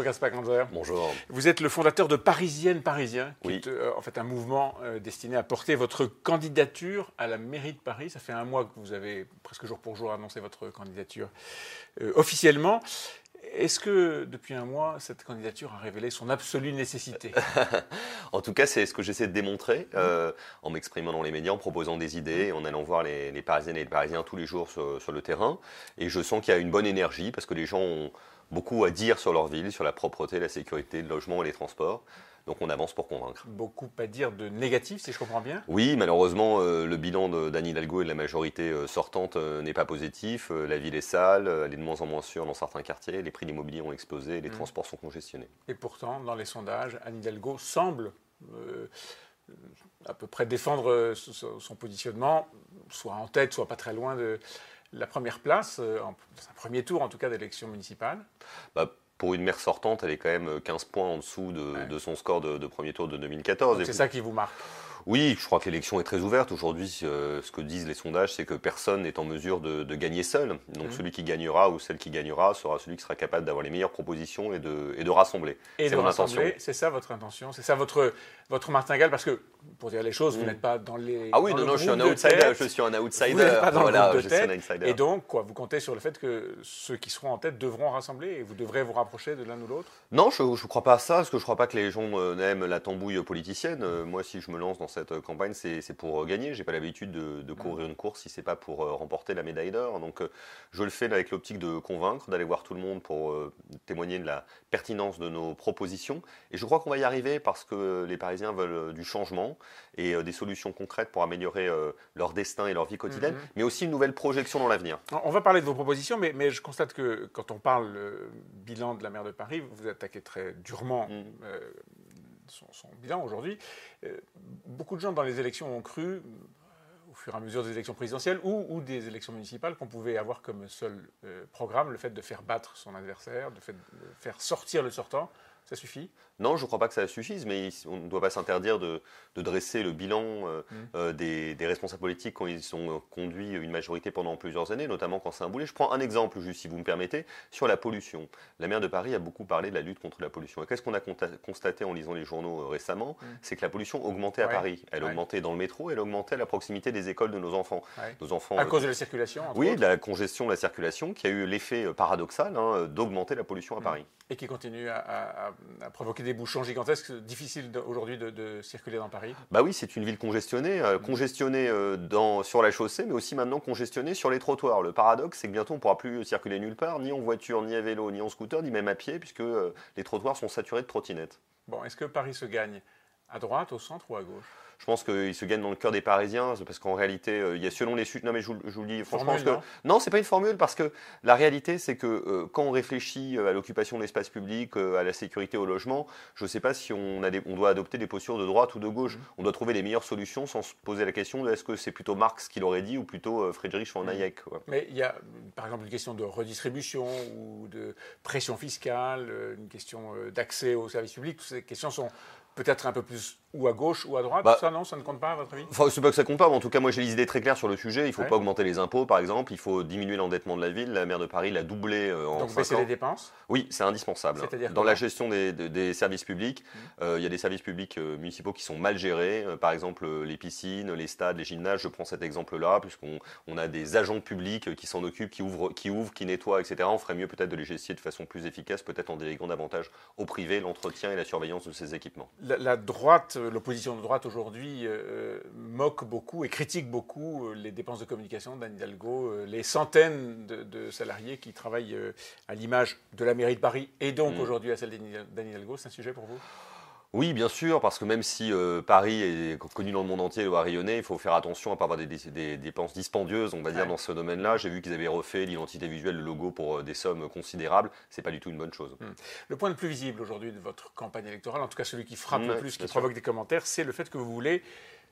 Bonjour Gaspard Ganzer. Bonjour. Vous êtes le fondateur de Parisienne Parisien, qui Oui. est euh, en fait un mouvement euh, destiné à porter votre candidature à la mairie de Paris. Ça fait un mois que vous avez presque jour pour jour annoncé votre candidature euh, officiellement. Est-ce que depuis un mois, cette candidature a révélé son absolue nécessité? En tout cas, c'est ce que j'essaie de démontrer euh, en m'exprimant dans les médias, en proposant des idées, en allant voir les, les Parisiennes et les Parisiens tous les jours sur, sur le terrain. Et je sens qu'il y a une bonne énergie parce que les gens ont beaucoup à dire sur leur ville, sur la propreté, la sécurité, le logement et les transports. Donc on avance pour convaincre. Beaucoup à dire de négatif, si je comprends bien? Oui, malheureusement, euh, le bilan d'Anne Hidalgo et de la majorité euh, sortante euh, n'est pas positif. La ville est sale, elle est de moins en moins sûre dans certains quartiers, les prix de l'immobilier ont explosé, les Mhm. transports sont congestionnés. Et pourtant, dans les sondages, Anne Hidalgo semble à peu près défendre son positionnement, soit en tête, soit pas très loin de la première place, euh, en, dans un premier tour en tout cas d'élection municipale. Bah, pour une maire sortante, elle est quand même 15 points en dessous de, Ouais. de son score de, de premier tour de 2014. Donc Et C'est ça qui vous marque. Oui, je crois que l'élection est très ouverte. Aujourd'hui, euh, ce que disent les sondages, c'est que personne n'est en mesure de, de gagner seul. Donc Mhm. celui qui gagnera ou celle qui gagnera sera celui qui sera capable d'avoir les meilleures propositions et de, et de rassembler. Et C'est de mon rassembler, intention. c'est ça votre intention, c'est ça votre, votre martingale, parce que, pour dire les choses, vous Mm. n'êtes pas dans les. Ah oui, non, le non, je suis un outsider. tête. Je suis un outsider. Vous n'êtes pas dans le voilà, groupe de tête. outsider. Et donc, quoi, vous comptez sur le fait que ceux qui seront en tête devront rassembler et vous devrez vous rapprocher de l'un ou l'autre? Non, je ne crois pas à ça, parce que je ne crois pas que les gens euh, aiment la tambouille politicienne. Euh, moi, si je me lance dans cette euh, campagne, c'est pour euh, gagner. J'ai pas l'habitude de, de courir une course si c'est pas pour euh, remporter la médaille d'or. Donc, je le fais avec l'optique de convaincre, d'aller voir tout le monde pour témoigner de la pertinence de nos propositions. Et je crois qu'on va y arriver parce que les Parisiens veulent du changement et des solutions concrètes pour améliorer leur destin et leur vie quotidienne, Mhm. mais aussi une nouvelle projection dans l'avenir. On va parler de vos propositions, mais, mais je constate que quand on parle bilan de la maire de Paris, vous attaquez très durement euh, son, bilan aujourd'hui. Euh, beaucoup de gens dans les élections ont cru, euh, au fur et à mesure des élections présidentielles ou, des élections municipales, qu'on pouvait avoir comme seul euh, programme le fait de faire battre son adversaire, de faire sortir le sortant. Ça suffit? Non, je ne crois pas que ça suffise, mais on ne doit pas s'interdire de, de dresser le bilan euh, Mm. euh, des, des responsables politiques quand ils ont euh, conduit une majorité pendant plusieurs années, notamment quand c'est un boulet. Je prends un exemple, juste si vous me permettez, sur la pollution. La maire de Paris a beaucoup parlé de la lutte contre la pollution. Et qu'est-ce qu'on a constaté en lisant les journaux récemment? Mm. C'est que la pollution augmentait à Ouais. Paris. Elle Ouais. augmentait dans le métro, elle augmentait à la proximité des écoles de nos enfants. Ouais. Nos enfants À euh, cause de la circulation oui, de la congestion de la circulation qui a eu l'effet paradoxal hein, d'augmenter la pollution à Mm. Paris. Et qui continue à, à- à- à provoquer des bouchons gigantesques. Difficile de- aujourd'hui de, de circuler dans Paris. Bah oui, c'est une ville congestionnée, euh, congestionnée euh, dans, sur la chaussée, mais aussi maintenant congestionnée sur les trottoirs. Le paradoxe, c'est que bientôt on ne pourra plus circuler nulle part, ni en voiture, ni à vélo, ni en scooter, ni même à pied, puisque euh, les trottoirs sont saturés de trottinettes. Bon, est-ce que Paris se gagne à droite, au centre ou à gauche? Je pense qu'il se gagne dans le cœur des Parisiens, parce qu'en réalité, euh, il y a selon les chutes. Non, mais je, vous- je vous le dis franchement. Formule, que- non, c'est pas une formule, parce que la réalité, c'est que euh, quand on réfléchit euh, à l'occupation de l'espace public, euh, à la sécurité, au logement, je ne sais pas si on, a des- on doit adopter des postures de droite ou de gauche. Mhm. On doit trouver les meilleures solutions sans se poser la question de est-ce que c'est plutôt Marx qui l'aurait dit ou plutôt euh, Friedrich von Mhm. Hayek. Mais il y a, par exemple, une question de redistribution ou de pression fiscale, une question d'accès aux services publics. Toutes ces questions sont peut-être un peu plus ou à gauche ou à droite. Bah, ça, non, ça ne compte pas, à votre avis? Enfin, c'est pas que ça compte pas, mais en tout cas, moi j'ai les idées très claires sur le sujet. Il ne faut Ouais. pas augmenter les impôts, par exemple. Il faut diminuer l'endettement de la ville. La maire de Paris l'a doublé euh, en Donc baisser les dépenses? Oui, c'est indispensable. C'est-à-dire Dans la gestion des, des- des services publics, Mhm. euh, il y a des services publics euh, municipaux qui sont mal gérés. Euh, par exemple, les piscines, les stades, les gymnases. Je prends cet exemple-là, puisqu'on on a des agents publics qui s'en occupent, qui ouvrent, qui ouvrent, qui nettoient, etc. On ferait mieux peut-être de les gestionner de façon plus efficace, peut-être en déléguant davantage au privé l'entretien et la surveillance de ces équipements. La, la droite, l'opposition de droite aujourd'hui euh, moque beaucoup et critique beaucoup euh, les dépenses de communication d'Anne Hidalgo, euh, les centaines de, de salariés qui travaillent euh, à l'image de la mairie de Paris et donc Mm. aujourd'hui à celle d'Anne Hidalgo. C'est un sujet pour vous? Oui, bien sûr, parce que même si euh, Paris est connu dans le monde entier, doit rayonner, il faut faire attention à ne pas avoir des, des- des dépenses dispendieuses, on va dire, Ouais. dans ce domaine-là. J'ai vu qu'ils avaient refait l'identité visuelle, le logo pour euh, des sommes considérables. C'est pas du tout une bonne chose. Le point le plus visible aujourd'hui de votre campagne électorale, en tout cas celui qui frappe le plus, qui sûr. provoque des commentaires, c'est le fait que vous voulez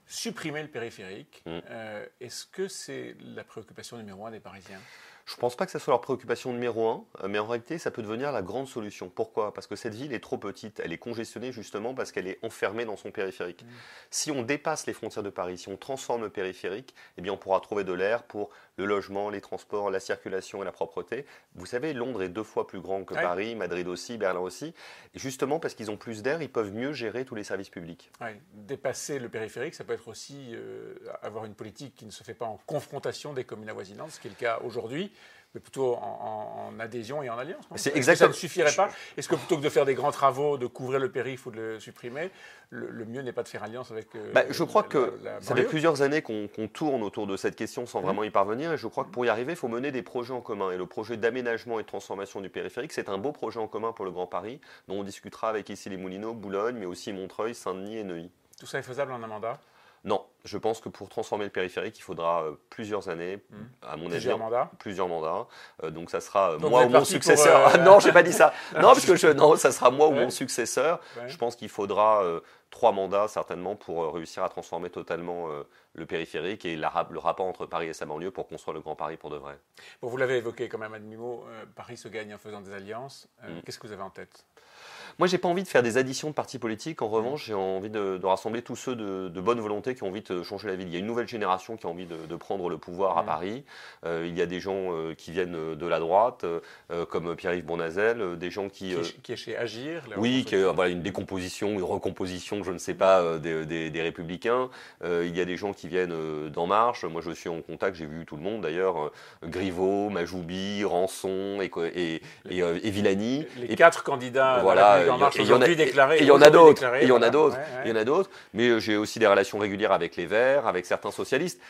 supprimer le périphérique. Mm. Euh, Est-ce que c'est la préoccupation numéro un des Parisiens? Je ne pense pas que ce soit leur préoccupation numéro un, euh, mais en réalité, ça peut devenir la grande solution. Pourquoi? Parce que cette ville est trop petite. Elle est congestionnée justement parce qu'elle est enfermée dans son périphérique. Mm. Si on dépasse les frontières de Paris, si on transforme le périphérique, eh bien, on pourra trouver de l'air pour le logement, les transports, la circulation et la propreté. Vous savez, Londres est deux fois plus grand que Ouais. Paris, Madrid aussi, Berlin aussi. Et justement, parce qu'ils ont plus d'air, ils peuvent mieux gérer tous les services publics. Ouais, dépasser le périphérique, ça peut être aussi euh, avoir une politique qui ne se fait pas en confrontation des communes avoisinantes, ce qui est le cas aujourd'hui, mais plutôt en, adhésion et en alliance. C'est Est-ce que exactement- Ça ne suffirait pas. Est-ce que plutôt que de faire des grands travaux, de couvrir le périph' ou de le supprimer, le, le mieux n'est pas de faire alliance avec. euh, Bah, je crois la- que la- la ça fait plusieurs années qu'on tourne autour de cette question sans Mhm. vraiment y parvenir. Et je crois que pour y arriver, il faut mener des projets en commun. Et le projet d'aménagement et de transformation du périphérique, c'est un beau projet en commun pour le Grand Paris, dont on discutera avec ici les Moulineaux, Boulogne, mais aussi Montreuil, Saint-Denis et Neuilly. Tout ça est faisable en un mandat? Non, je pense que pour transformer le périphérique, il faudra euh, plusieurs années, Mhm. à mon avis, Plusieurs mandats plusieurs mandats. Euh, donc ça sera euh, moi ou mon successeur. Ah non, j'ai pas dit ça. Non, parce que je, non, ça sera moi ou mon successeur. Ouais. Je pense qu'il faudra trois mandats certainement pour réussir à transformer totalement le périphérique et la le rapport entre Paris et sa banlieue pour construire le Grand Paris pour de vrai. Bon, vous l'avez évoqué quand même à demi-mot, Paris se gagne en faisant des alliances. Mhm. Qu'est-ce que vous avez en tête? Moi, j'ai pas envie de faire des additions de partis politiques. En revanche, j'ai envie de, de rassembler tous ceux de, de bonne volonté qui ont envie de changer la ville. Il y a une nouvelle génération qui a envie de, de prendre le pouvoir à Mhm. Paris. Euh, il y a des gens euh, qui viennent de la droite, euh, comme Pierre-Yves Bournazel, euh, des gens qui... qui, euh, est, qui est chez Agir Oui, qui est, euh, voilà, une décomposition, une recomposition, je ne sais pas, euh, des, des- des républicains. Euh, il y a des gens qui viennent euh, d'En Marche. Moi, je suis en contact, j'ai vu tout le monde d'ailleurs. euh, Griveaux, Majoubi, Rançon et, et, et, euh, et Villani. Les Et- quatre candidats voilà, il y en a- il y en a d'autres, il y en a d'autres. Il y en a d'autres, mais euh, j'ai aussi des relations régulières avec les Verts, avec certains socialistes.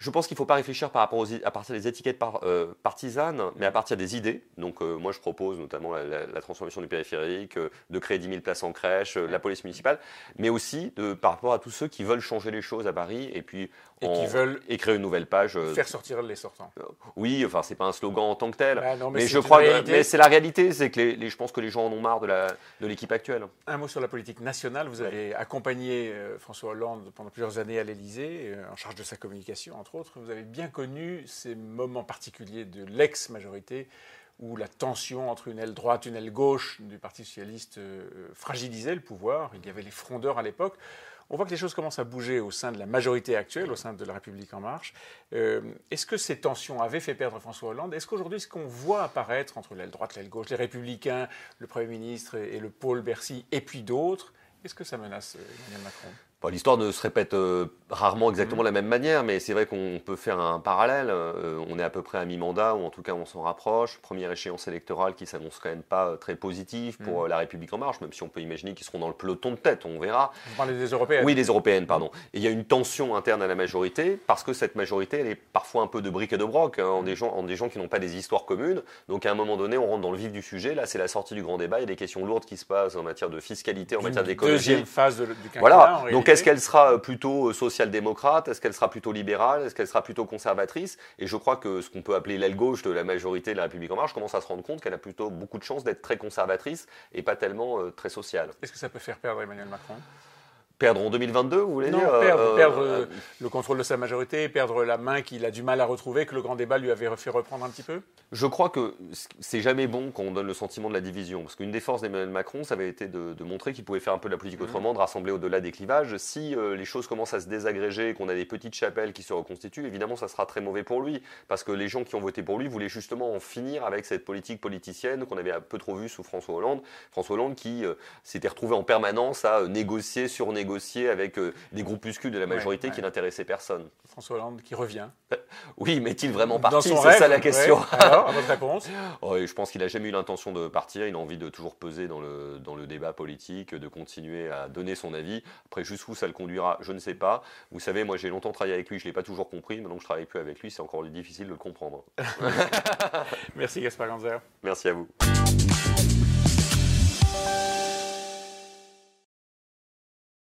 Je pense qu'il ne faut pas réfléchir par rapport aux, à partir des étiquettes par- euh, partisanes, mais à partir des idées. Donc, euh, moi, je propose notamment la, la- la transformation du périphérique, euh, de créer 10 000 places en crèche, la police municipale, mais aussi de, par rapport à tous ceux qui veulent changer les choses à Paris et puis Et qui veulent créer une nouvelle page. euh, faire sortir les sortants. oui, enfin, c'est pas un slogan en tant que tel. Ah non, mais je crois que mais c'est la réalité, c'est que les, les- je pense que les gens en ont marre de la de l'équipe actuelle. Un mot sur la politique nationale. Vous avez accompagné euh, François Hollande pendant plusieurs années à l'Élysée, euh, en charge de sa communication, entre autres. Vous avez bien connu ces moments particuliers de l'ex-majorité où la tension entre une aile droite une aile gauche du Parti socialiste euh, fragilisait le pouvoir. Il y avait les frondeurs à l'époque. On voit que les choses commencent à bouger au sein de la majorité actuelle, au sein de la République en marche. Euh, Est-ce que ces tensions avaient fait perdre François Hollande? Est-ce qu'aujourd'hui, ce qu'on voit apparaître entre l'aile droite, l'aile gauche, les républicains, le Premier ministre et et le pôle Bercy, et puis d'autres, est-ce que ça menace euh, Emmanuel Macron? Bon, L'histoire ne se répète euh, rarement exactement Mm. de la même manière, mais c'est vrai qu'on peut faire un parallèle. Euh, on est à peu près à mi-mandat, ou en tout cas on s'en rapproche. Première échéance électorale qui s'annonce quand même pas très positive pour Mm. la République en marche, même si on peut imaginer qu'ils seront dans le peloton de tête, on verra. Vous parlez des européennes Oui, les européennes, pardon. Et il y a une tension interne à la majorité, parce que cette majorité, elle est parfois un peu de briques et de broc, hein, en, des gens, en des gens qui n'ont pas des histoires communes. Donc à un moment donné, on rentre dans le vif du sujet. Là, c'est la sortie du grand débat. Il y a des questions lourdes qui se passent en matière de fiscalité, en matière d'écologie. Deuxième phase de- du quinquennat. en Voilà. Donc est-ce qu'elle sera euh, plutôt euh, social-démocrate? Est-ce qu'elle sera plutôt libérale? Est-ce qu'elle sera plutôt conservatrice? Et je crois que ce qu'on peut appeler l'aile gauche de la majorité de la République en marche commence à se rendre compte qu'elle a plutôt beaucoup de chances d'être très conservatrice et pas tellement euh, très sociale. Est-ce que ça peut faire perdre Emmanuel Macron? Perdre en 2022, vous voulez Non, dire perdre, Euh, perdre euh, euh, le contrôle de sa majorité, perdre la main qu'il a du mal à retrouver, que le grand débat lui avait fait reprendre un petit peu? Je crois que c'est jamais bon quand on donne le sentiment de la division. Parce qu'une des forces d'Emmanuel Macron, ça avait été de, de montrer qu'il pouvait faire un peu de la politique Mhm. autrement, de rassembler au-delà des clivages. Si euh, les choses commencent à se désagréger qu'on a des petites chapelles qui se reconstituent, évidemment, ça sera très mauvais pour lui. Parce que les gens qui ont voté pour lui voulaient justement en finir avec cette politique politicienne qu'on avait un peu trop vue sous François Hollande. François Hollande qui euh, s'était retrouvé en permanence à euh, négocier, surnégocier avec euh, des groupuscules de la Ouais, majorité ouais. qui n'intéressaient personne. François Hollande qui revient. Oui, mais est-il vraiment parti C'est ça la ouais. question. Alors, à votre réponse Oh, je pense qu'il n'a jamais eu l'intention de partir. Il a envie de toujours peser dans le, dans le débat politique, de continuer à donner son avis. Après, jusqu'où ça le conduira, je ne sais pas. Vous savez, moi, j'ai longtemps travaillé avec lui, je ne l'ai pas toujours compris. Maintenant que je travaille plus avec lui, c'est encore difficile de le comprendre. Merci Gaspard Ganzer. Merci à vous.